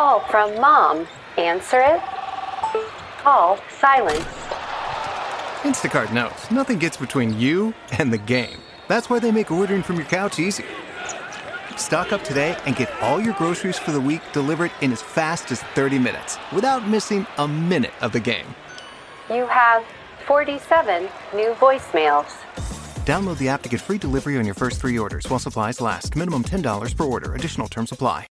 call from mom. Answer it. Call silence. Instacart knows nothing gets between you and the game. That's why they make ordering from your couch easy. Stock up today and get all your groceries for the week delivered in as fast as 30 minutes without missing a minute of the game. You have 47 new voicemails. Download the app to get free delivery on your first three orders while supplies last. Minimum $10 per order. Additional terms apply.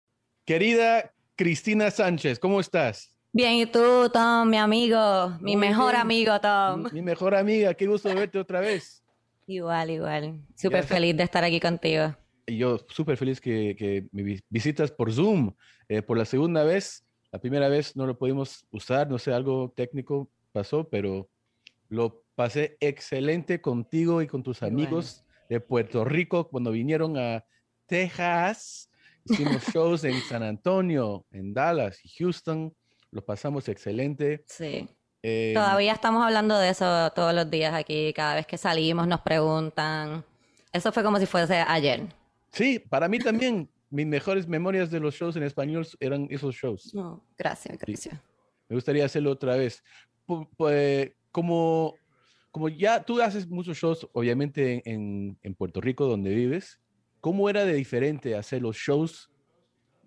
Querida Cristina Sánchez, ¿cómo estás? Bien, ¿y tú, Tom, mi amigo? Mi Muy mejor bien. amigo, Tom. Mi mejor amiga, qué gusto verte otra vez. Igual, igual. Súper feliz de estar aquí contigo. Y yo súper feliz que, que me vi- visitas por Zoom eh, por la segunda vez. La primera vez no lo pudimos usar, no sé, algo técnico pasó, pero lo pasé excelente contigo y con tus amigos de Puerto Rico cuando vinieron a Texas. Hicimos shows en San Antonio, en Dallas y Houston. Lo pasamos excelente. Sí. Eh, Todavía estamos hablando de eso todos los días aquí. Cada vez que salimos nos preguntan. Eso fue como si fuese ayer. Sí, para mí también. Mis mejores memorias de los shows en español eran esos shows. No, gracias, gracias. Me gustaría hacerlo otra vez. Pu- como, como ya tú haces muchos shows, obviamente en, en Puerto Rico, donde vives, ¿cómo era de diferente hacer los shows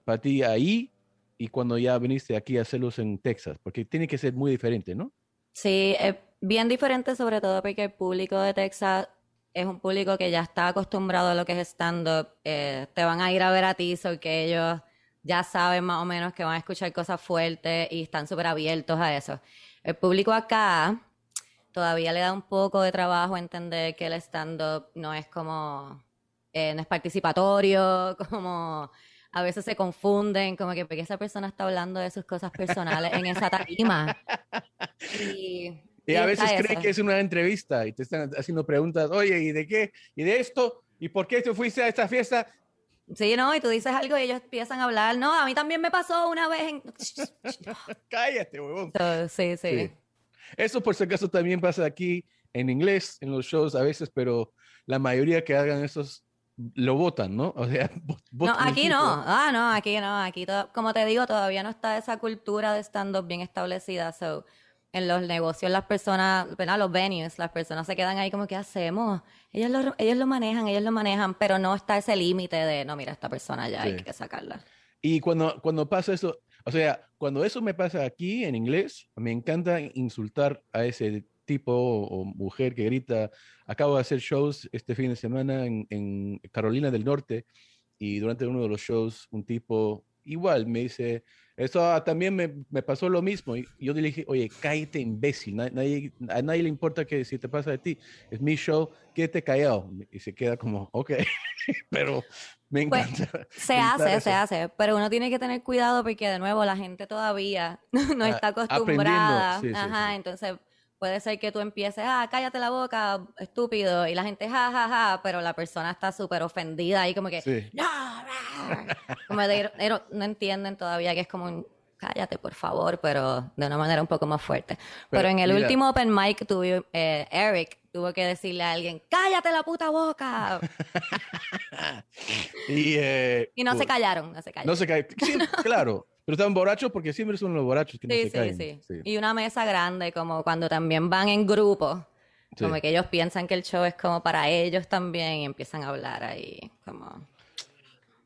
para ti ahí y cuando ya viniste aquí a hacerlos en Texas? Porque tiene que ser muy diferente, ¿no? Sí, es bien diferente, sobre todo porque el público de Texas es un público que ya está acostumbrado a lo que es stand-up. Eh, te van a ir a ver a ti, so que ellos ya saben más o menos que van a escuchar cosas fuertes y están súper abiertos a eso. El público acá todavía le da un poco de trabajo entender que el stand-up no es como, eh, no es participatorio, como a veces se confunden, como que porque esa persona está hablando de sus cosas personales en esa tarima. Y, Y a está veces creen eso. que es una entrevista y te están haciendo preguntas, oye, ¿y de qué? ¿Y de esto? ¿Y por qué te fuiste a esta fiesta? Sí, ¿no? Y tú dices algo y ellos empiezan a hablar. No, a mí también me pasó una vez en... Cállate, huevón. So, sí, sí. Sí. Eso por si acaso también pasa aquí en inglés, en los shows a veces, pero la mayoría que hagan esos lo votan, ¿no? O sea, No, aquí no. Ah, no, aquí no. Aquí, to- como te digo, todavía no está esa cultura de stand-up bien establecida. So, en los negocios, las personas, ¿verdad? Los venues, las personas se quedan ahí como, ¿qué hacemos? Ellos lo, ellos lo manejan, ellos lo manejan, pero no está ese límite de, no, mira, esta persona ya hay que sacarla. Y cuando, cuando pasa eso, o sea, cuando eso me pasa aquí en inglés, me encanta insultar a ese tipo o, o mujer que grita. Acabo de hacer shows este fin de semana en, en Carolina del Norte y durante uno de los shows un tipo igual me dice, eso ah, también me, me pasó lo mismo. Y yo le dije, oye, cállate imbécil, na- nadie, a nadie le importa que si te pasa de ti, es mi show, quédate callado. Y se queda como, ok, pero me Pues, encanta. Se me encanta hace, se eso. hace, pero uno tiene que tener cuidado porque de nuevo la gente todavía no Ah, está acostumbrada. sí, sí, Ajá, sí. entonces puede ser que tú empieces, ah, cállate la boca, estúpido, y la gente, ja, ja, ja, pero la persona está súper ofendida y como que, Sí. no, rar". como de, no entienden todavía que es como un, cállate por favor, pero de una manera un poco más fuerte. Pero, Pero, en el mira. último open mic tuve, eh, Eric tuvo que decirle a alguien, cállate la puta boca. Y, eh, Y no se pues, callaron, no se callaron. No se cae. Sí, claro. Pero estaban borrachos porque siempre son los borrachos que no Sí, se sí, caen. sí, Sí. Y una mesa grande, como cuando también van en grupo, como que ellos piensan que el show es como para ellos también y empiezan a hablar ahí, como...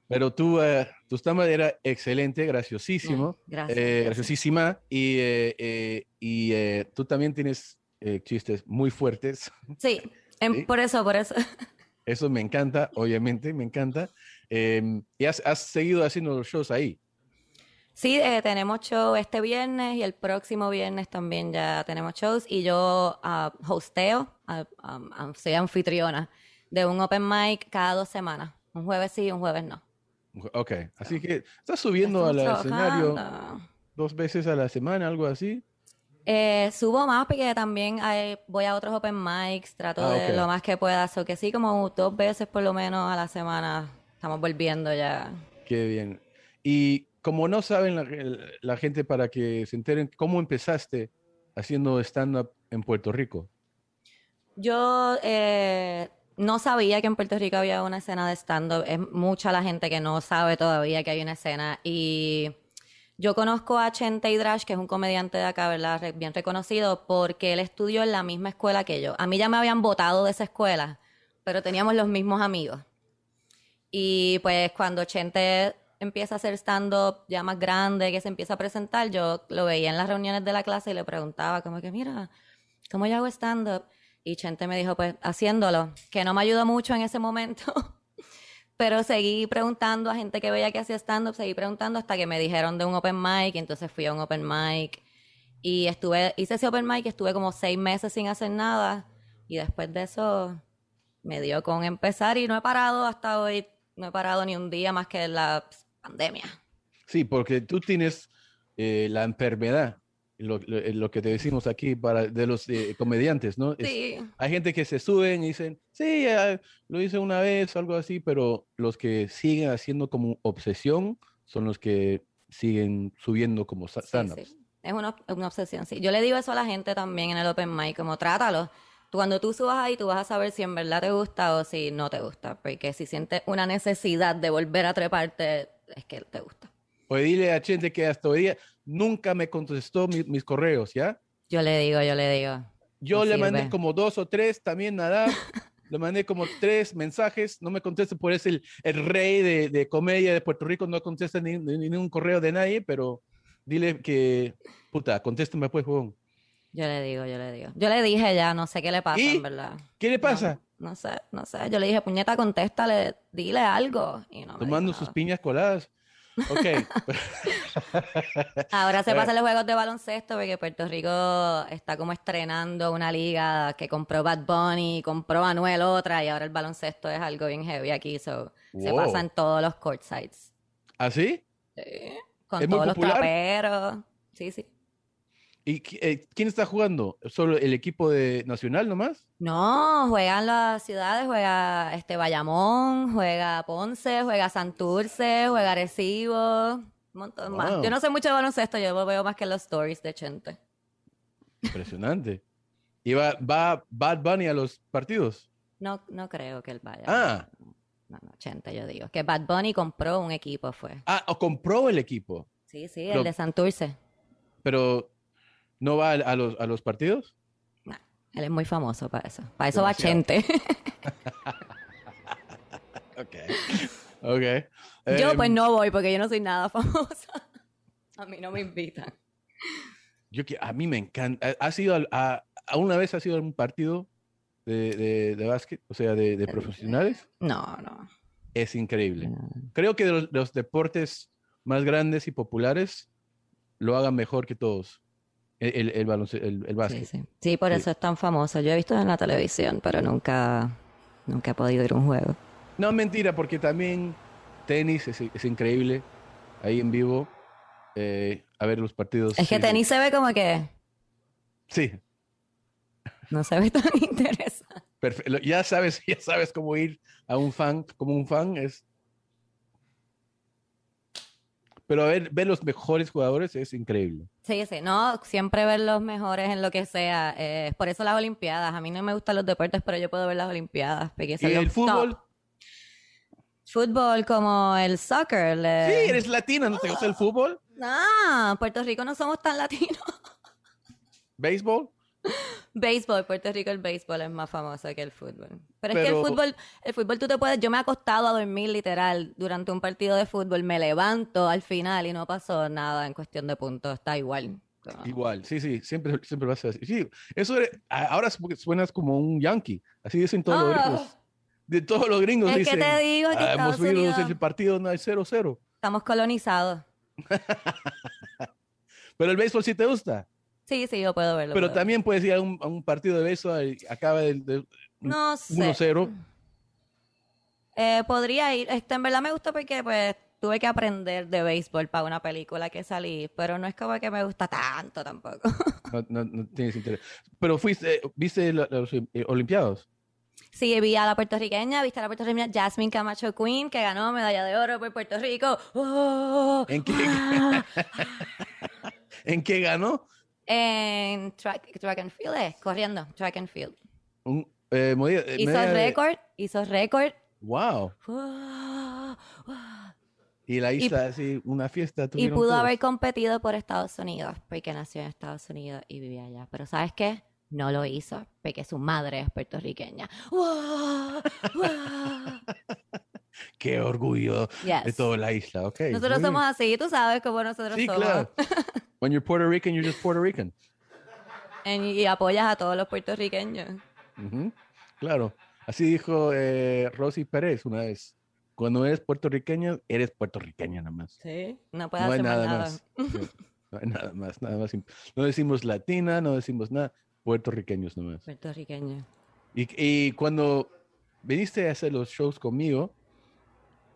Pero tú, eh, tu stand era excelente, graciosísimo. Mm, gracias, eh, gracias. graciosísima. Y, eh, eh, y eh, tú también tienes eh, chistes muy fuertes. Sí, em- Sí. por eso, por eso. Eso me encanta, obviamente, me encanta. Em, y has, has seguido haciendo los shows ahí. Sí, eh, tenemos show este viernes y el próximo viernes también ya tenemos shows y yo ah, hosteo, ah, um, soy anfitriona de un open mic cada dos semanas, un jueves sí, un jueves no. Ok, así que estás subiendo al escenario dos veces a la semana, algo así. Eh, subo más porque también hay- voy a otros open mics, trato Ah, de lo más que pueda, so que sí, como dos veces por lo menos a la semana estamos volviendo ya. Qué bien. Y como no saben la, gente para que se enteren, ¿cómo empezaste haciendo stand-up en Puerto Rico? Yo eh, no sabía que en Puerto Rico había una escena de stand-up. Es mucha la gente que no sabe todavía que hay una escena. Y Yo conozco a Chente Hidrash, que es un comediante de acá, ¿verdad? Bien reconocido, porque él estudió en la misma escuela que yo. A mí ya me habían votado de esa escuela, pero teníamos los mismos amigos. Y pues cuando Chente empieza a hacer stand-up ya más grande, que se empieza a presentar, yo lo veía en las reuniones de la clase y le preguntaba como que, mira, ¿cómo yo hago stand-up? Y Chente me dijo, pues haciéndolo, que no me ayudó mucho en ese momento. Pero seguí preguntando a gente que veía que hacía stand-up, seguí preguntando hasta que me dijeron de un open mic, y entonces fui a un open mic. Y estuve, hice ese open mic, estuve como seis meses sin hacer nada. Y después de eso me dio con empezar y no he parado hasta hoy. No he parado ni un día más que la pandemia. Sí, porque tú tienes eh, la enfermedad, lo, lo- lo que te decimos aquí para de los eh, comediantes, ¿no? Es- Sí. hay gente que se suben y dicen, sí, lo hice una vez, algo así, pero los que siguen haciendo como obsesión son los que siguen subiendo como sa- Sí, stand-ups. sí. Es una, una obsesión, sí. Yo le digo eso a la gente también en el open mic, como trátalo. Tú, cuando tú subas ahí, tú vas a saber si en verdad te gusta o si no te gusta. Porque si sientes una necesidad de volver a treparte, es que te gusta. Pues dile a gente que hasta hoy día nunca me contestó mi- mis correos, ¿ya? Yo le digo, yo le digo. Yo No le mandé sirve. como dos o tres también nada. le mandé como tres mensajes, no me contesta, por eso el, el rey de, de comedia de Puerto Rico no contesta ni, ni- ni un correo de nadie, pero dile que, puta, contéstame pues, huevón. Yo le digo, yo le digo. Yo le dije ya, no sé qué le pasa, ¿Y? en verdad. ¿Qué le pasa? No, no sé, no sé. Yo le dije, puñeta, contéstale, dile algo. Y no me Tomando sus piñas coladas. Ok, Ahora se Eh. pasan los juegos de baloncesto porque Puerto Rico está como estrenando una liga que compró Bad Bunny, compró Anuel otra y ahora el baloncesto es algo bien heavy aquí. So, Se pasa en todos los courtsides. ¿así? Con ¿Es muy todos los traperos. Sí, sí. ¿Y eh, quién está jugando? ¿Solo el equipo de Nacional nomás? No, juegan las ciudades, juega este Bayamón, juega Ponce, juega Santurce, juega Arecibo, un montón más. Wow. Yo no sé mucho de baloncesto, yo lo veo más que los stories de Chente. Impresionante. ¿Y va, va Bad Bunny a los partidos? No, no creo que él vaya. Ah. No, no, Chente, yo digo. Que Bad Bunny compró un equipo, fue. Ah, o compró el equipo, Sí, sí, Pero- el de Santurce. pero ¿no va a, a los, a los partidos? Nah, él es muy famoso para eso. Para eso va. Chente. Ok. Ok. yo Em, pues no voy porque yo no soy nada famosa. A mí no me invitan. Yo que a mí me encanta. ¿Ha sido al- a, a una vez ha sido algún partido de, de, de básquet, o sea, de, de profesionales? No, no. Es increíble. Creo que de los, los deportes más grandes y populares lo hagan mejor que todos. El, el, el, el- el Sí, básquet. sí. Sí, por Sí. eso es tan famoso. Yo he visto en la televisión, pero nunca, nunca he podido ir a un juego. No, mentira, porque también tenis es, es increíble ahí en vivo. eh, a ver los partidos. Es que tenis se ve como que Sí, no se ve tan interesante. Perfe- lo- Ya sabes, ya sabes cómo ir a un fan, como un fan es. Pero ver, ver los mejores jugadores es increíble. Sí, sí, no, siempre ver los mejores en lo que sea. eh, por eso las Olimpiadas. A mí no me gustan los deportes, pero yo puedo ver las Olimpiadas. Porque ¿Y el fútbol? top. Fútbol como el soccer. el, Sí, eh, eres latina, ¿no te gusta el fútbol? No, Puerto Rico no somos tan latinos. ¿Béisbol? Béisbol, Puerto Rico el béisbol es más famoso que el fútbol. Pero, es que el fútbol, el fútbol tú te puedes, yo me he acostado a dormir literal durante un partido de fútbol, me levanto al final y no pasó nada en cuestión de puntos, está igual. No. Igual, sí, sí, siempre, siempre vas a decir. Sí, eso a- ahora su- suenas como un yankee. Así dicen todos los Ah. gringos. De todos los gringos Es que dicen. te digo que "Ah, hemos Unidos- el partido no hay 0-0. Estamos colonizados. Pero el béisbol sí te gusta. Sí, sí, yo puedo verlo. Pero puedo. también puedes ir a un, a un partido de y acaba de, de No sé. 1-0. Eh, podría ir. Este, en verdad me gusta porque pues tuve que aprender de béisbol para una película que salí, pero no es como que me gusta tanto tampoco. No, no- no tienes interés. Pero fuiste, ¿viste la- los eh, Olimpiados? Sí, vi a la puertorriqueña, viste a la puertorriqueña Jasmine Camacho Queen, que ganó medalla de oro por Puerto Rico. ¡Oh! ¿En qué, ¡Ah! ¿En qué ganó? En track, track and field, eh, corriendo, track and field. Un, eh, eh, Hizo de- récord, hizo récord. Wow. Y la isla, así, una fiesta. Y pudo todos. haber competido por Estados Unidos, porque nació en Estados Unidos y vivía allá. Pero ¿sabes qué? No lo hizo, porque su madre es puertorriqueña. ¡Wow! Qué orgullo de toda la isla, ok. Nosotros somos así, tú sabes cómo nosotros. Sí, somos. claro. When you're Puerto Rican, you're just Puerto Rican. En- y apoyas a todos los puertorriqueños. Ujú, Claro. Así dijo eh, Rosy Pérez una vez. Cuando eres puertorriqueño, eres puertorriqueña nada más. Sí. No puedes No hay hacer más nada nada. más. Sí, No hay nada más, nada más. No decimos latina, no decimos nada. Puertorriqueños nomás. Puertorriqueño. Y, y cuando viniste a hacer los shows conmigo,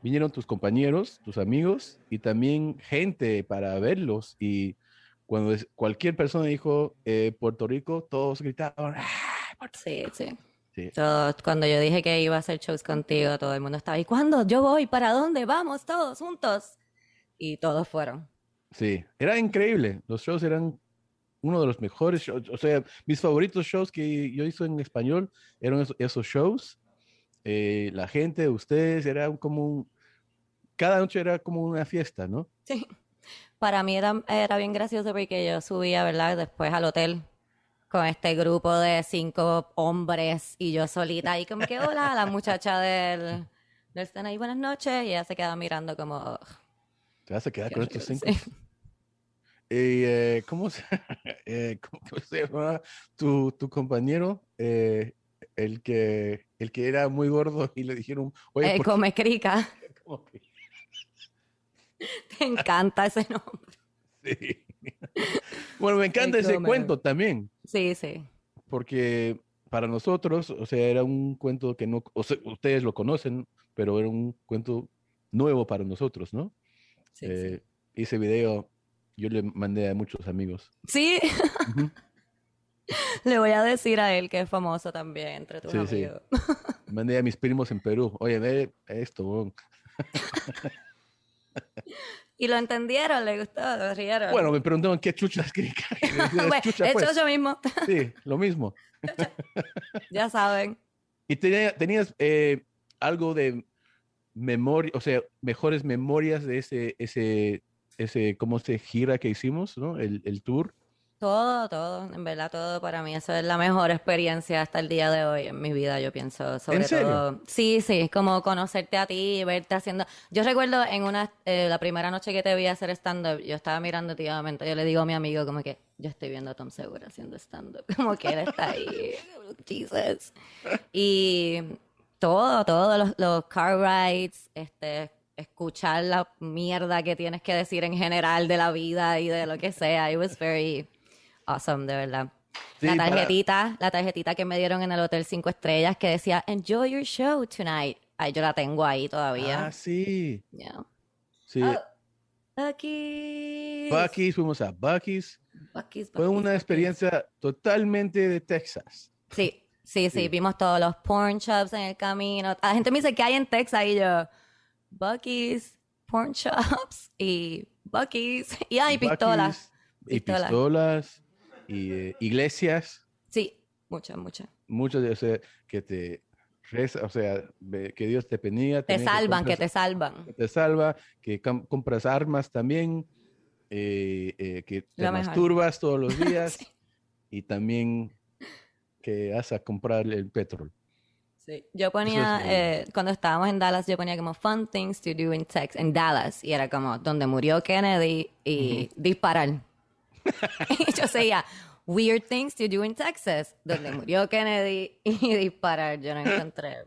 vinieron tus compañeros, tus amigos y también gente para verlos. Y cuando es- cualquier persona dijo eh, Puerto Rico, todos gritaban. "Ah". Sí, sí. Sí. Todos- cuando yo dije que iba a hacer shows contigo, todo el mundo estaba, ¿y cuándo? Yo voy, ¿para dónde? Vamos todos juntos. Y todos fueron. Sí, era increíble. Los shows eran uno de los mejores shows. O sea, mis favoritos shows que yo hice en español eran esos, esos shows. Eh, la gente, ustedes, era como un... Cada noche era como una fiesta, ¿no? Sí. Para mí era, era bien gracioso porque yo subía, ¿verdad? Después al hotel con este grupo de cinco hombres y yo solita y como que, hola, la muchacha del, del stand ahí, buenas noches, y ella se queda mirando como, "Ugh, Te vas a quedar con estos horrible". cinco. Sí. Y, eh, ¿cómo, se, eh, cómo que se llama tu, tu compañero? Eh, el, que, el que era muy gordo y le dijeron, oye, Eh, ¿por qué come crica, te encanta ese nombre. Sí. Bueno, me encanta ese cuento también. Sí, sí. porque para nosotros, o sea, era un cuento que no, o sea, ustedes lo conocen, pero era un cuento nuevo para nosotros, ¿no? Sí, Eh, Ese video yo le mandé a muchos amigos. sí. Sí, le voy a decir a él que es famoso también entre tus Sí, sí. amigos. Mandé a mis primos en Perú. Oye, ve esto. weón". Y lo entendieron, le gustó, lo rieron. Bueno, me preguntaban qué que les diera Bueno, chucha, hecho pues. yo mismo, Sí, lo mismo. ya saben. ¿Y tenía- tenías eh, algo de memoria, o sea, mejores memorias de ese, ese, ese, cómo se gira que hicimos, ¿no? El, el tour. Todo, todo, en verdad todo para mí, eso es la mejor experiencia hasta el día de hoy en mi vida, yo pienso, sobre serio? todo. Sí, sí, como conocerte a ti y verte haciendo. Yo recuerdo en una, eh, la primera noche que te vi hacer stand-up, yo estaba mirando tímidamente, yo le digo a mi amigo como que yo estoy viendo a Tom Segura haciendo stand-up, como que él está ahí, Jesus. Y todo, todos los, los car rides, este, escuchar la mierda que tienes que decir en general de la vida y de lo que sea. It was very awesome, de verdad. Sí, la para- tarjetita, la tarjetita que me dieron en el Hotel Cinco Estrellas que decía Enjoy your show tonight. Ay, yo la tengo ahí todavía. Ah, sí. Yeah. Sí. Oh. Bucky's, fuimos a Bucky's. Buc-ee's, Fue una experiencia totalmente de Texas. Sí, sí, sí, Sí. vimos todos los porn shops en el camino. La gente me dice que hay en Texas y yo, Bucky's, porn shops y Bucky's. Y hay pistolas. Y Pistolas. Y eh, iglesias. Sí, muchas, muchas. Muchos de o sea, que te reza, o sea, que Dios te bendiga. Te salvan, que compras- te salvan. que te salva, que com- compras armas también, eh, eh, que te mejor. masturbas todos los días Sí. y también que vas a comprar el petróleo. Sí. Yo ponía, increíble. eh, cuando estábamos en Dallas, yo ponía como fun things to do in Texas, en Dallas, y era como donde murió Kennedy y disparar. yo seguía, weird things to do in Texas, donde murió Kennedy y disparar. Yo no encontré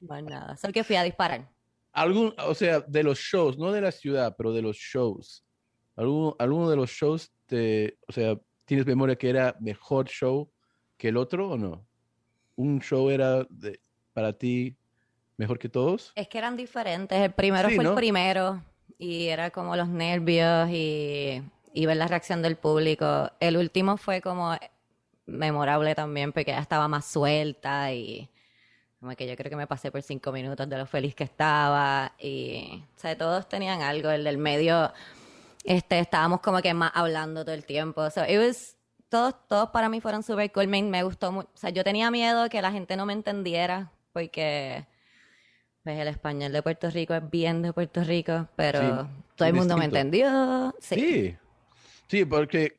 más nada. Solo que fui a disparar. Algún, o sea, de los shows, no de la ciudad, pero de los shows. ¿Alguno, alguno de los shows, te, o sea, tienes memoria que era mejor show que el otro o no? ¿Un show era de- para ti mejor que todos? Es que eran diferentes. El primero Sí, fue ¿no? el primero y era como los nervios y, y ver la reacción del público. El último fue como memorable también porque ya estaba más suelta y como que yo creo que me pasé por cinco minutos de lo feliz que estaba y o sea, todos tenían algo. El del medio, este, estábamos como que más hablando todo el tiempo. So, it was- todos, todos para mí fueron super cool. Me, me gustó mucho. O sea, yo tenía miedo que la gente no me entendiera porque Pues el español de Puerto Rico es bien de Puerto Rico, pero Sí, todo el mundo me entendió. Sí. Sí, sí, porque,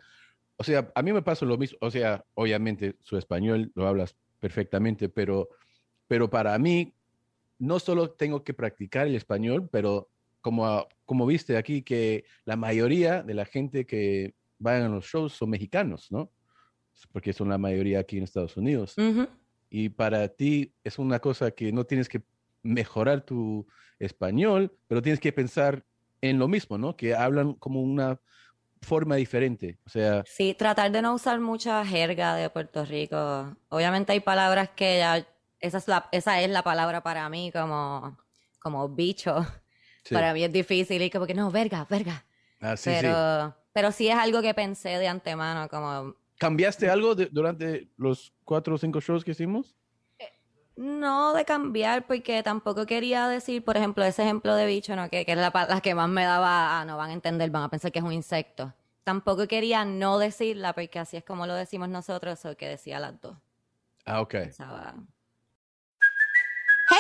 o sea, a mí me pasa lo mismo, o sea, obviamente su español lo hablas perfectamente, pero, pero para mí no solo tengo que practicar el español, pero como, como viste aquí, que la mayoría de la gente que va a los shows son mexicanos, ¿no? Porque son la mayoría aquí en Estados Unidos. Y para ti es una cosa que no tienes que mejorar tu español, pero tienes que pensar en lo mismo, ¿no? Que hablan como una forma diferente. O sea, Sí, tratar de no usar mucha jerga de Puerto Rico. Obviamente hay palabras que ya, esa es la, esa es la palabra para mí como, como bicho. sí. Para mí es difícil y como que no, verga, verga. Ah, sí, sí. pero, pero sí es algo que pensé de antemano, como ¿Cambiaste algo de- durante los cuatro o cinco shows que hicimos? No de cambiar, porque tampoco quería decir, por ejemplo, ese ejemplo de bicho, ¿no? Que, que es la, que más me daba, ah, no van a entender, van a pensar que es un insecto. Tampoco quería no decirla, porque así es como lo decimos nosotros, o que decía las dos. Ah, ok. Pensaba,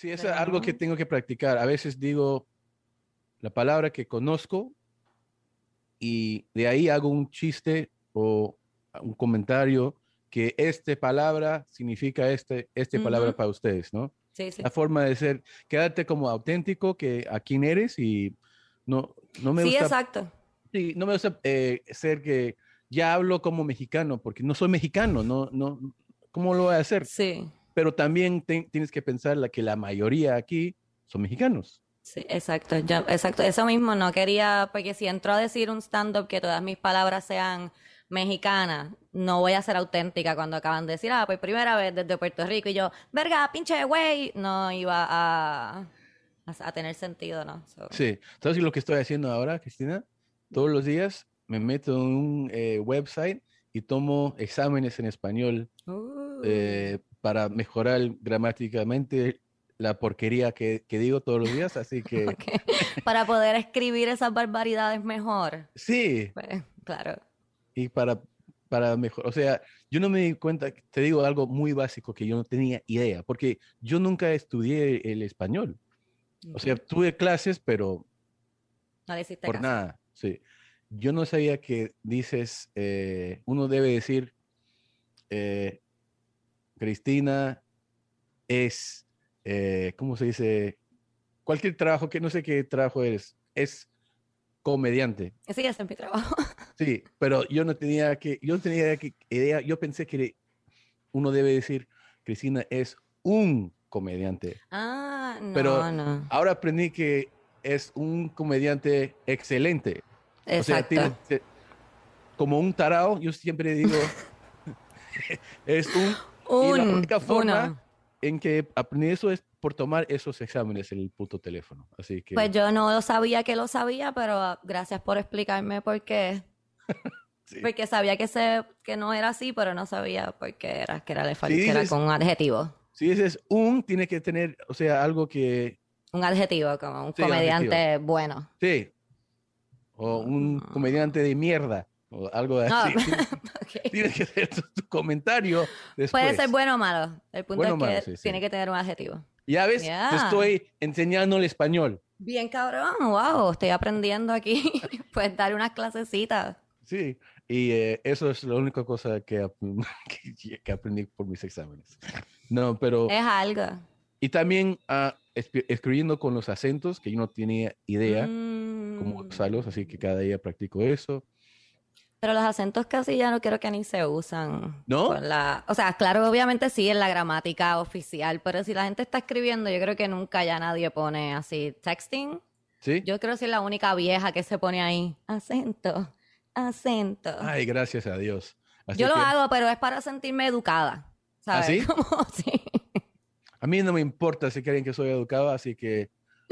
Sí, es algo que tengo que practicar. A veces digo la palabra que conozco y de ahí hago un chiste o un comentario que esta palabra significa este, esta palabra para ustedes, ¿no? sí, sí. La forma de ser, quédate como auténtico que a quién eres y no, no me Sí, gusta, exacto. sí, no me gusta eh, ser que ya hablo como mexicano porque no soy mexicano, no, no, ¿cómo lo voy a hacer? Sí, pero también te- tienes que pensar la, que la mayoría aquí son mexicanos. sí, exacto. Yo, exacto. Eso mismo no quería, porque si entro a decir un stand-up que todas mis palabras sean mexicanas, no voy a ser auténtica cuando acaban de decir, ah, pues primera vez desde Puerto Rico y yo, verga, pinche güey, no iba a, a, a tener sentido, ¿no? So, Sí, ¿sabes lo que estoy haciendo ahora, Cristina? Todos los días me meto en un eh, website y tomo exámenes en español uh, eh, para mejorar gramáticamente la porquería que, que digo todos los días. Así que. Para poder escribir esas barbaridades mejor. sí, Pues, claro. y para, para mejor, o sea, yo no me di cuenta, te digo algo muy básico que yo no tenía idea, porque yo nunca estudié el español. O sea, tuve clases, pero No le hiciste por caso. nada, sí. Yo no sabía que dices, eh, uno debe decir, eh, Cristina es, eh, ¿cómo se dice? Cualquier trabajo, que no sé qué trabajo eres, es comediante. Ese es mi trabajo. Sí, pero yo no tenía que, yo no tenía que idea, yo pensé que uno debe decir, Cristina es un comediante. Ah, no, Pero no. Ahora aprendí que es un comediante excelente. O sea, Exacto. tiene- te- como un tarao, yo siempre digo, es un... y la Un, única forma uno. en que aprendí eso es por tomar esos exámenes en el puto teléfono. Así que... Pues yo no sabía que lo sabía, pero ah, gracias por explicarme por qué. sí. Porque sabía que se, que no era así, pero no sabía por qué era, que era, le que era con un adjetivo. Si dices un, tiene que tener, o sea, algo que... Un adjetivo, como un Sí, un comediante bueno. Sí. O un comediante de mierda. O algo Ah, así. ok. Tienes que hacer tu, tu comentario después. Puede ser bueno o malo. El punto Bueno es que malo, sí, sí. tiene que tener un adjetivo. Ya ves, te Ya. estoy enseñando el español. Bien cabrón, wow, estoy aprendiendo aquí. pues dar unas clasecitas. Sí, y eh, eso es la única cosa que, que, que aprendí por mis exámenes. No, pero... Es algo. Y también espi- escribiendo con los acentos, que yo no tenía idea cómo Mm. usarlos, así que cada día practico eso. Pero los acentos casi ya no creo que ni se usan. ¿No? la... O sea, claro, obviamente sí en la gramática oficial, pero si la gente está escribiendo, yo creo que nunca ya nadie pone así texting. ¿Sí? Yo creo que soy la única vieja que se pone ahí. Acento, acento. Ay, gracias a Dios. Así yo lo hago, pero es para sentirme educada. ¿Sabes? sí? Como, sí. A mí no me importa si creen que soy educado, así que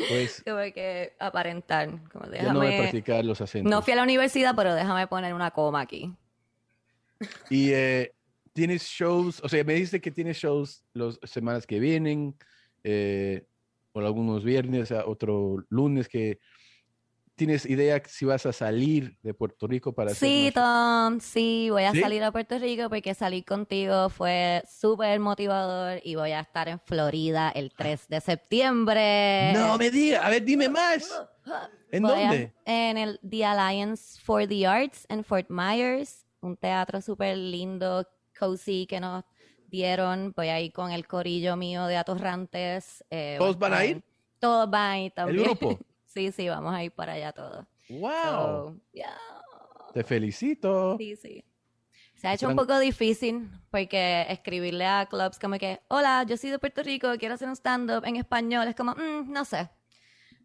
pues Tuve que aparentar. Como ya no voy a practicar los acentos. no fui a la universidad, pero déjame poner una coma aquí. Y eh, tienes shows, o sea, me dice que tienes shows las semanas que vienen, eh, o algunos viernes, otro lunes que tienes idea si vas a salir de Puerto Rico para Sí, Tom, sí, voy a ¿Sí? salir a Puerto Rico porque salir contigo fue súper motivador y voy a estar en Florida el 3 de septiembre. No me diga, a ver, dime más. ¿En Voy a- dónde? en el The Alliance for the Arts en Fort Myers, un teatro súper lindo, cozy que nos dieron. Voy a ir con el corillo mío de Atorrantes. eh, ¿Todos van a ir? Todos van a ir también. grupo? sí, sí, vamos a ir para allá todos. ¡Wow! So, yeah. Te felicito. Sí, sí. Se ha hecho un poco difícil porque escribirle a clubs como que, hola, yo soy de Puerto Rico, quiero hacer un stand-up en español, es como, "Mm, no sé.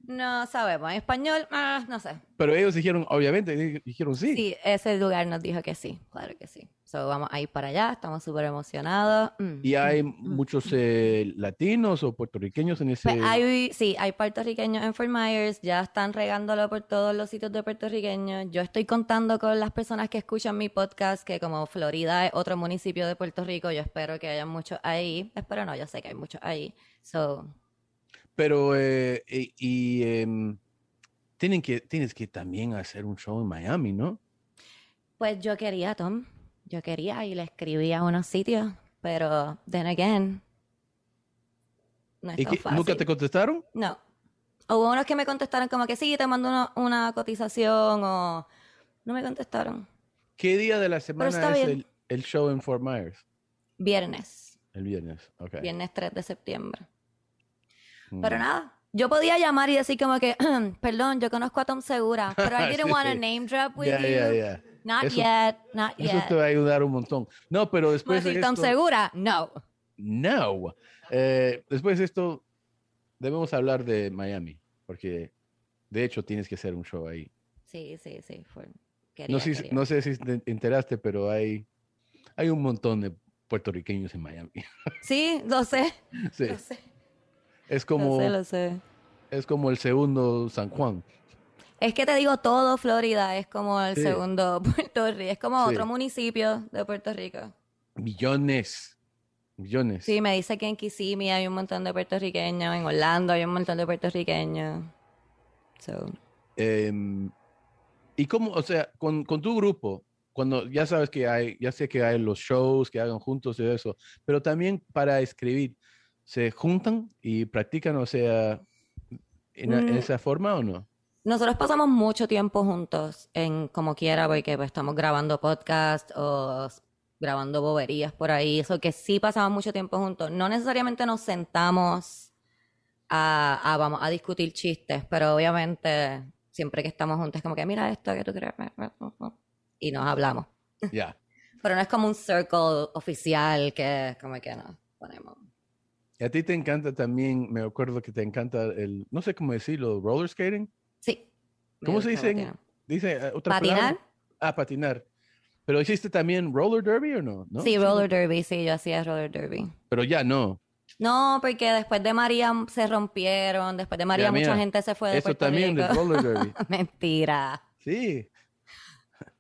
No sabemos. En español, ah, no sé. Pero ellos dijeron, obviamente, di- dijeron sí. Sí, ese lugar nos dijo que sí, claro que sí. So, vamos a ir para allá, estamos súper emocionados. Mm. Y hay muchos eh, latinos o puertorriqueños en ese... Pues hay, sí, hay puertorriqueños en Fort Myers, ya están regándolo por todos los sitios de puertorriqueños. Yo estoy contando con las personas que escuchan mi podcast, que como Florida es otro municipio de Puerto Rico, yo espero que haya muchos ahí. Espero no, yo sé que hay muchos ahí. So, Pero, eh, y, y, em, tienen que, tienes que también hacer un show en Miami, ¿no? pues yo quería, Tom, yo quería y le escribí a unos sitios, pero then again, no es ¿Y tan que- fácil. nunca te contestaron? No. Hubo unos que me contestaron como que sí, te mando una, una cotización o no me contestaron. ¿Qué día de la semana es el, el show en Fort Myers? Viernes, El viernes, ok. viernes 3 de septiembre. Mm. Pero nada, yo podía llamar y decir como que, perdón, yo conozco a Tom Segura, pero I didn't Sí, want to name drop with Ya, you. ya, ya. Not Eso- yet, not Eso yet. te va a ayudar un montón. No, pero después de Tom esto... Segura, no. No. Eh, después de esto, debemos hablar de Miami, porque de hecho tienes que hacer un show ahí. Sí, sí, sí. Fue, quería, No sé, si- quería. no sé si te enteraste, pero hay, hay un montón de puertorriqueños en Miami. Sí, lo sé, Sí, lo sé, es lo como, sé, lo sé. es como el segundo San Juan. Es que te digo, todo Florida es como el Sí. segundo Puerto Rico, es como Sí. otro municipio de Puerto Rico. Millones, millones. Sí, me dice que en Kissimmee hay un montón de puertorriqueños, en Orlando hay un montón de puertorriqueños. So, Em, y cómo, o sea, con, con tu grupo, cuando ya sabes que hay, ya sé que hay los shows que hagan juntos y eso, pero también para escribir, ¿se juntan y practican, o sea, en, en Mm. esa forma o no? Nosotros pasamos mucho tiempo juntos en como quiera, porque pues, estamos grabando podcast o grabando boberías por ahí. Eso que sí pasamos mucho tiempo juntos. No necesariamente nos sentamos a, a, vamos, a discutir chistes, pero obviamente siempre que estamos juntos es como que mira esto que tú crees. Y nos hablamos. Ya. Pero no es como un circle oficial que como que nos ponemos. Y a ti te encanta también, me acuerdo que te encanta el, no sé cómo decirlo, roller skating. Sí. ¿Cómo se dice? Dice eh, otra ¿Patinar? palabra? Ah, patinar. Pero hiciste también roller derby o no? ¿No? Sí, roller derby, sí, yo hacía roller derby. Pero ya no. No, porque después de María se rompieron, después de María Ya, mucha mira, gente se fue de Eso Puerto también Rico. del roller derby. Mentira, Sí.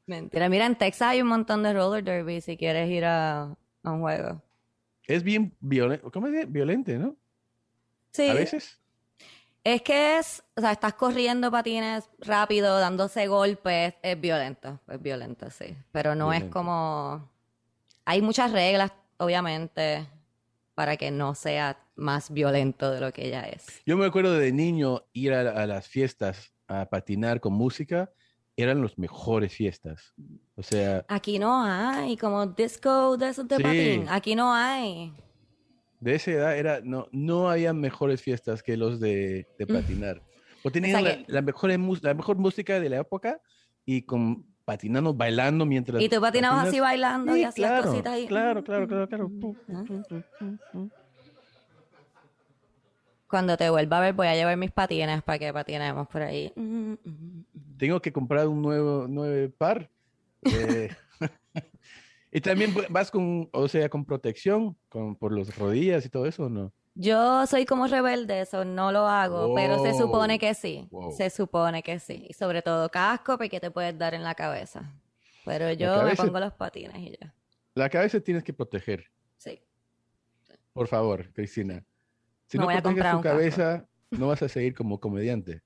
mentira. Mira, en Texas hay un montón de roller derby si quieres ir a, a un juego. Es bien violento. ¿Cómo es? Violente, ¿no? Sí, A veces. es que es, o sea, estás corriendo patines rápido, dándose golpes, es violento, es violento, sí. Pero no es como, hay muchas reglas, obviamente, para que no sea más violento de lo que ya es. Yo me acuerdo de niño ir a, a las fiestas a patinar con música. Eran las mejores fiestas. O sea, Aquí no hay como disco de esos de Sí. patín. Aquí no hay. de esa edad era, no, no había mejores fiestas que los de, de patinar. O tenían sea la, que- la mejor, mu- la mejor música de la época y con patinando, bailando mientras. Y tú patinabas patinas. así bailando y hacías claro, cositas ahí. Claro, claro, claro, claro. Cuando te vuelva a ver, voy a llevar mis patines para que patinemos por ahí. Tengo que comprar un nuevo, nuevo par. Eh, y también vas con, o sea, con protección con, por las rodillas y todo eso, ¿o no? Yo soy como rebelde, eso no lo hago, pero se Wow. supone que sí. Wow. Se supone que sí. Y sobre todo casco, porque te puedes dar en la cabeza. Pero yo cabeza- me pongo los patines y ya. La cabeza tienes que proteger, Sí. por favor, Cristina. Si Me no proteges comprar tu un casco. No vas a seguir como comediante.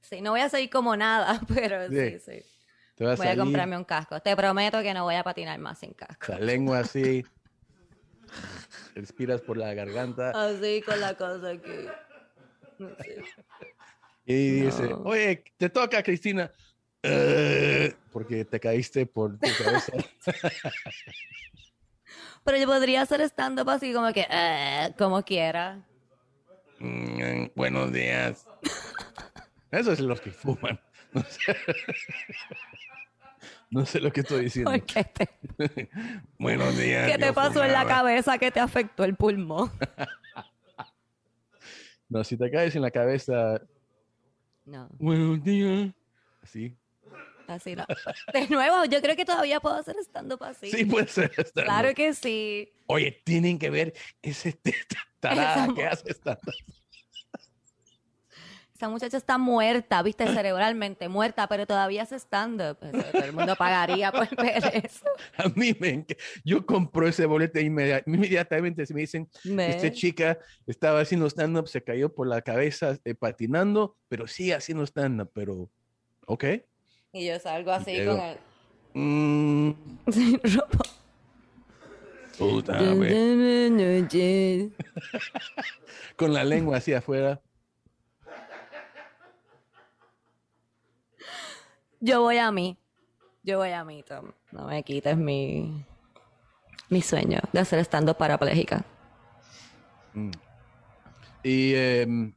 Sí, no voy a seguir como nada, pero sí, Sí. sí. Te vas Voy a comprarme un casco. Te prometo que no voy a patinar más sin casco. la lengua así, respiras por la garganta Así con la cosa aquí. No sé. y dice, oye, te toca, Cristina. "Eh", porque te caíste por tu cabeza. Pero yo podría hacer stand-up así como que, eh, como quiera. Mm, buenos días. Eso es los que fuman. No sé, no sé lo que estoy diciendo. ¿Por qué te, Buenos días. ¿Qué te pasó en la cabeza que te afectó el pulmón? No, si te caes en la cabeza, No, buenos días. Así. Así no. De nuevo, yo creo que todavía puedo hacer stand-up así. Sí, puede ser. stand-up. Claro que sí. Oye, tienen que ver ese t- tarada Esa que hace stand Esa muchacha está muerta, viste, cerebralmente muerta, pero todavía hace stand-up. Todo el mundo pagaría por ver eso. A mí me Yo compro ese boleto inmedi- inmediatamente. Si me dicen, esta chica estaba haciendo stand-up, se cayó por la cabeza eh, patinando, pero sigue haciendo stand-up, pero, ok. Y yo salgo así Llego. con el... Mm, sin ropa. puta, güey. Con la lengua así afuera. Yo voy a mí. Yo voy a mí, Tom. No me quites mi, mi sueño de hacer stand-up parapléjica. Y em,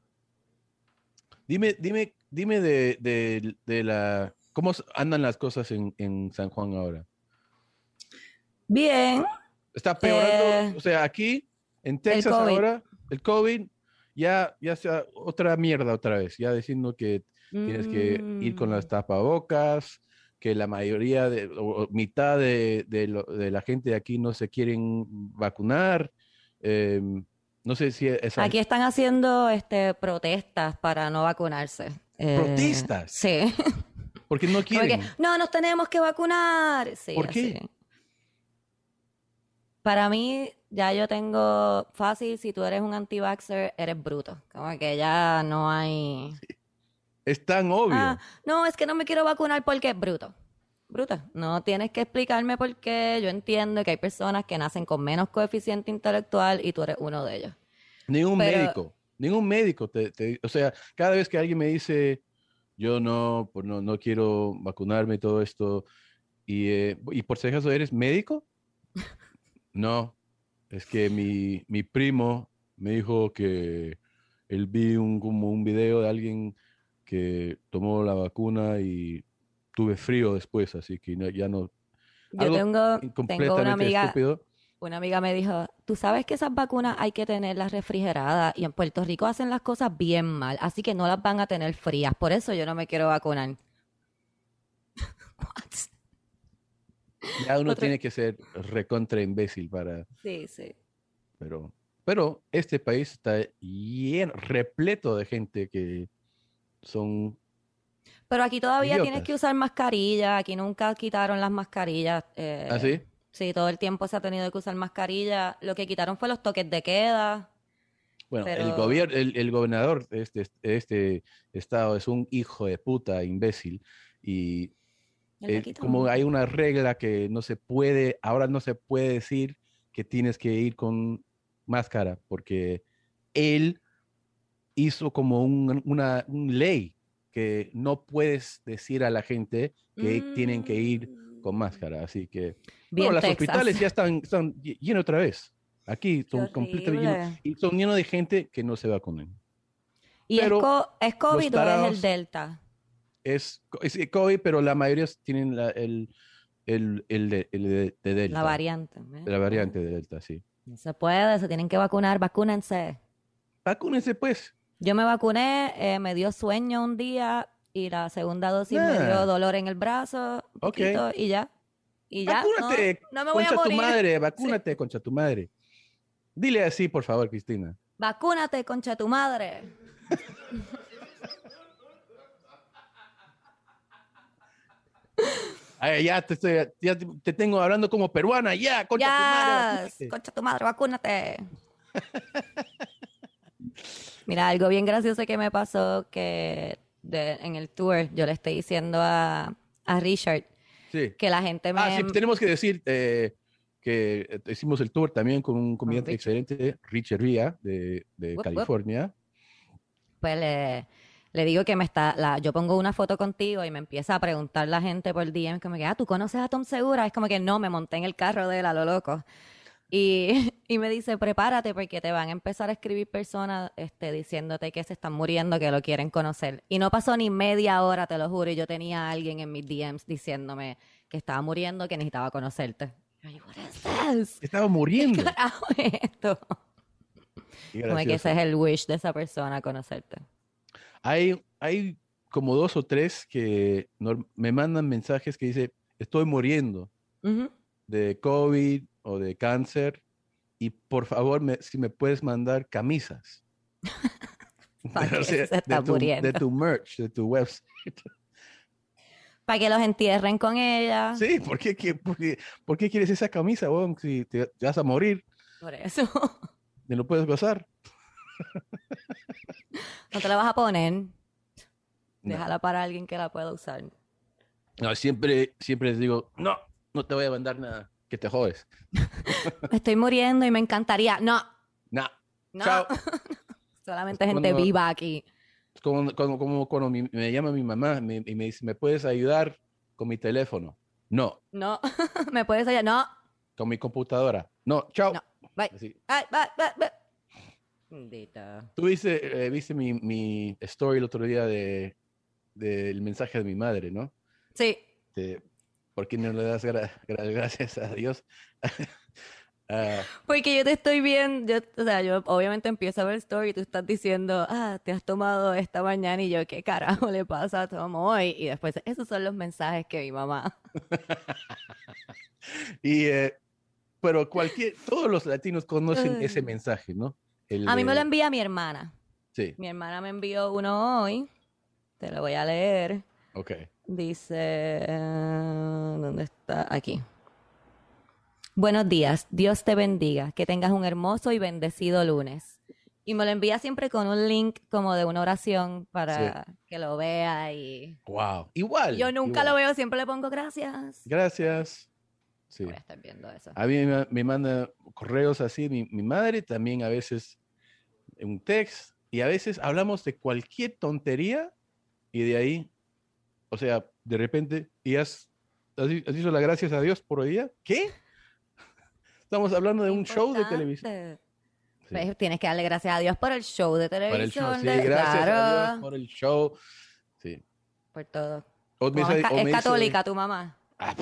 dime, dime, dime de, de- de la cómo andan las cosas en, en San Juan ahora. Bien. Está peorando, Eh, o sea, aquí en Texas ahora el COVID ya ya sea otra mierda otra vez, ya diciendo que tienes que ir con las Mm. tapabocas, que la mayoría de o- mitad de, de lo- de la gente de aquí no se quieren vacunar. em, no sé si es Aquí están haciendo este, protestas para no vacunarse. Eh, ¿Protestas? Sí. porque no quieren. no, nos tenemos que vacunar. Sí, ¿Por qué? Para mí, ya yo tengo fácil, si tú eres un anti-vaxxer, eres bruto. Como que ya no hay... Es tan obvio. Ah, no, es que no me quiero vacunar porque es bruto. Bruto. No tienes que explicarme por qué. Yo entiendo que hay personas que nacen con menos coeficiente intelectual y tú eres uno de ellos. Ningún Pero- médico, ningún médico. Te, te- o sea, cada vez que alguien me dice, yo no, pues no, no quiero vacunarme y todo esto, y, eh, y por si acaso eres médico, no, es que mi, mi primo me dijo que él vi un, como un video de alguien que tomó la vacuna y tuve frío después, así que ya no, Yo tengo, tengo una amiga, estúpido. Una amiga me dijo, tú sabes que esas vacunas hay que tenerlas refrigeradas y en Puerto Rico hacen las cosas bien mal, así que no las van a tener frías. Por eso yo no me quiero vacunar. What? Ya uno tiene que ser recontra imbécil para... Sí, sí. Pero, pero este país está lleno, repleto de gente que son... Pero aquí todavía tienes que usar mascarilla, aquí nunca quitaron las mascarillas. eh, ¿Ah, sí? Sí, todo el tiempo se ha tenido que usar mascarilla. Lo que quitaron fue los toques de queda. Bueno, el, gobierno, el, el gobernador de este, de este estado es un hijo de puta imbécil y eh, como hay una regla que no se puede, ahora no se puede decir que tienes que ir con máscara porque él hizo como un- una un ley que no puedes decir a la gente que tienen que ir con máscara. Así que Bien bueno, los hospitales ya están, están lle- llenos otra vez. Aquí son completamente llenos y son llenos de gente que no se vacunan. ¿Y es, pero co- es COVID o es el Delta? Es, es COVID, pero la mayoría tienen la- el, el, el de, el de- de Delta. La variante. ¿eh? La variante de Delta, sí. No se puede, se tienen que vacunar, vacúnense. Vacúnense, pues. Yo me vacuné, eh, me dio sueño un día y la segunda dosis me Ah. dio dolor en el brazo, un poquito, y ya. Y ya, Vacúnate, no me voy a concha tu morir. madre, vacúnate, concha tu madre. Dile así, por favor, Cristina. Vacúnate, concha tu madre. Ay, ya te estoy, ya te, te tengo hablando como peruana, ya, concha tu madre. Vacúnate. concha tu madre, vacúnate. Mira, algo bien gracioso que me pasó que de- en el tour yo le estoy diciendo a, a Richard Sí. que la gente me... Ah, sí, tenemos que decir eh, que eh, hicimos el tour también con un comediante excelente, Richard Ria, de, de. California. pues le, le digo que me está, la, yo pongo una foto contigo y me empieza a preguntar la gente por DM, como que, ah, ¿tú conoces a Tom Segura? Es como que no, me monté en el carro de él a lo loco. Y, y me dice, prepárate porque te van a empezar a escribir personas este, diciéndote que se están muriendo, que lo quieren conocer. Y no pasó ni media hora, te lo juro, y yo tenía a alguien en mis DMs diciéndome que estaba muriendo, que necesitaba conocerte. Y yo, what is this? Estaba muriendo. ¿Qué carajo es esto? Qué Como que ese es el wish de esa persona, conocerte. Hay, hay como dos o tres que me mandan mensajes que dice, estoy muriendo Ujú. de COVID o de cáncer y por favor, me- si me puedes mandar camisas. ¿Para O qué sea, se está de, tu, muriendo? de tu merch, de tu website. Para que los entierren con ella. Sí, ¿por qué, qué- por qué- por qué quieres esa camisa, weón? Si te, te vas a morir, Por eso. ¿me lo puedes gozar? No te la vas a poner. No. Déjala para alguien que la pueda usar. No, siempre, siempre les digo, no, no te voy a mandar nada, que te jodes. Me estoy muriendo y me encantaría. No, No. no. Chao. Solamente gente Cuando- viva aquí. Como, como, como cuando mi- me llama mi mamá me- y me dice, ¿me puedes ayudar con mi teléfono? No. No. ¿Me puedes ayudar? No. ¿Con mi computadora? No. Chao. No. Bye. Así. Bye, bye, bye. Tú viste, eh, viste mi, mi story el otro día de del mensaje de mi madre, ¿no? Sí. De, ¿Por qué no le das gra- gra- gracias a Dios? Ah, Porque yo te estoy viendo, yo, o sea, yo obviamente empiezo a ver story y tú estás diciendo, ah, te has tomado esta mañana y yo, ¿qué carajo le pasa a Tom hoy? Y después, esos son los mensajes que mi mamá. y, eh, pero cualquier, todos los latinos conocen ese mensaje, ¿no? El A mí me lo envía mi hermana. Sí, Mi hermana me envió uno hoy. Te lo voy a leer. ok. Dice, eh, ¿dónde está? Aquí. Buenos días, Dios te bendiga, que tengas un hermoso y bendecido lunes. Y me lo envía siempre con un link como de una oración para que lo vea y Wow. Igual. yo nunca igual. lo veo, siempre le pongo gracias. Gracias. Sí. Voy a estar viendo eso. A mí me, me manda correos así, mi, mi madre también a veces un text y a veces hablamos de cualquier tontería y de ahí, o sea, de repente, ¿y has, has, has dicho las gracias a Dios por hoy día? ¿Qué? Estamos hablando de un show de televisión. Importante. Sí. Tienes que darle gracias a Dios por el show de para el show, televisión. sí, de- gracias a claro, Dios por el show. Sí. por todo. O me es, ca- es dice- católica tu mamá. Ah,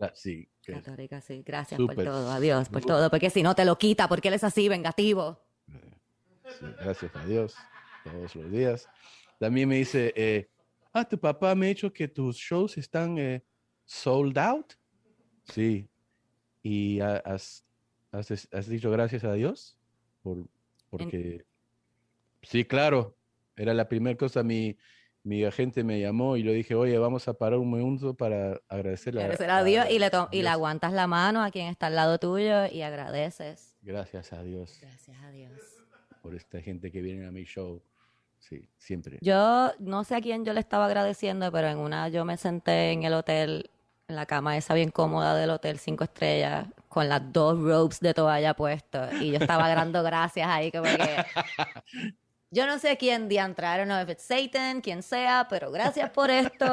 ah, sí, Católica, sí. Gracias Súper. por todo. Adiós por todo. Porque si no te lo quita, porque él es así, vengativo. Sí, gracias a Dios todos los días. También me dice, eh, ah, tu papá me ha dicho que tus shows están eh, sold out. Sí. ¿Y ha- has, has, has dicho gracias a Dios? Por, porque, sí, claro, era la primera cosa. Mi, mi agente me llamó y le dije, oye, vamos a parar un minuto para agradecerle Agradecer a Dios y le, to- y le Dios. aguantas la mano a quien está al lado tuyo y agradeces. Gracias a Dios Gracias a Dios. por esta gente que viene a mi show. Sí, siempre. Yo no sé a quién yo le estaba agradeciendo, pero en una yo me senté en el hotel, en la cama esa bien cómoda del hotel cinco estrellas, con las dos robes de toalla puestos. Y yo estaba dando gracias ahí, como que. Yo no sé quién don't know if it's Satan, quien sea, pero gracias por esto.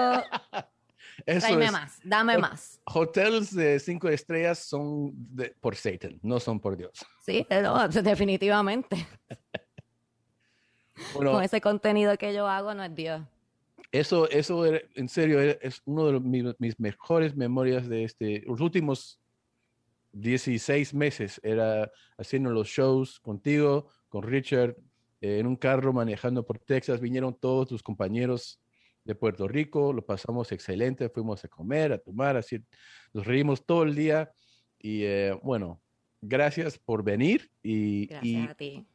Eso es. más, dame Hot- más. Hotels de cinco estrellas son de- por Satan, no son por Dios. Sí, no, definitivamente. Bueno, Con ese contenido que yo hago no es Dios. eso, eso era- en serio era- es uno de los- mis, mis mejores memorias de este, los últimos 16 meses. Era haciendo los shows contigo, con Richard, eh, en un carro manejando por Texas. Vinieron todos tus compañeros de Puerto Rico, lo pasamos excelente, fuimos a comer, a tomar, así, nos reímos todo el día. Y eh, bueno, gracias por venir y, Gracias y a ti.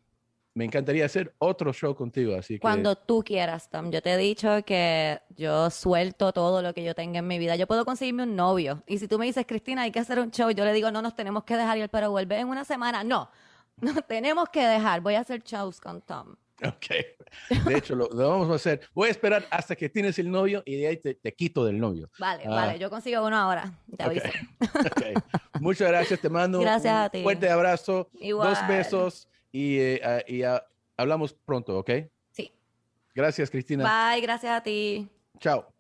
Me encantaría hacer otro show contigo, así que... Cuando tú quieras, Tom. Yo te he dicho que yo suelto todo lo que yo tenga en mi vida. Yo puedo conseguirme un novio. Y si tú me dices, Cristina, hay que hacer un show, yo le digo, no, nos tenemos que dejar ir, pero vuelve en una semana. No, no tenemos que dejar. Voy a hacer shows con Tom. Ok. De hecho, lo, lo vamos a hacer. Voy a esperar hasta que tienes el novio y de ahí te, te quito del novio. Vale, Ah. vale, yo consigo uno ahora. Te aviso. Ok. Muchas gracias, te mando Gracias un a ti. fuerte abrazo, Igual. dos besos y, eh, y, hablamos pronto, ¿ok? Sí. Gracias, Cristina. Bye, gracias a ti. Chao.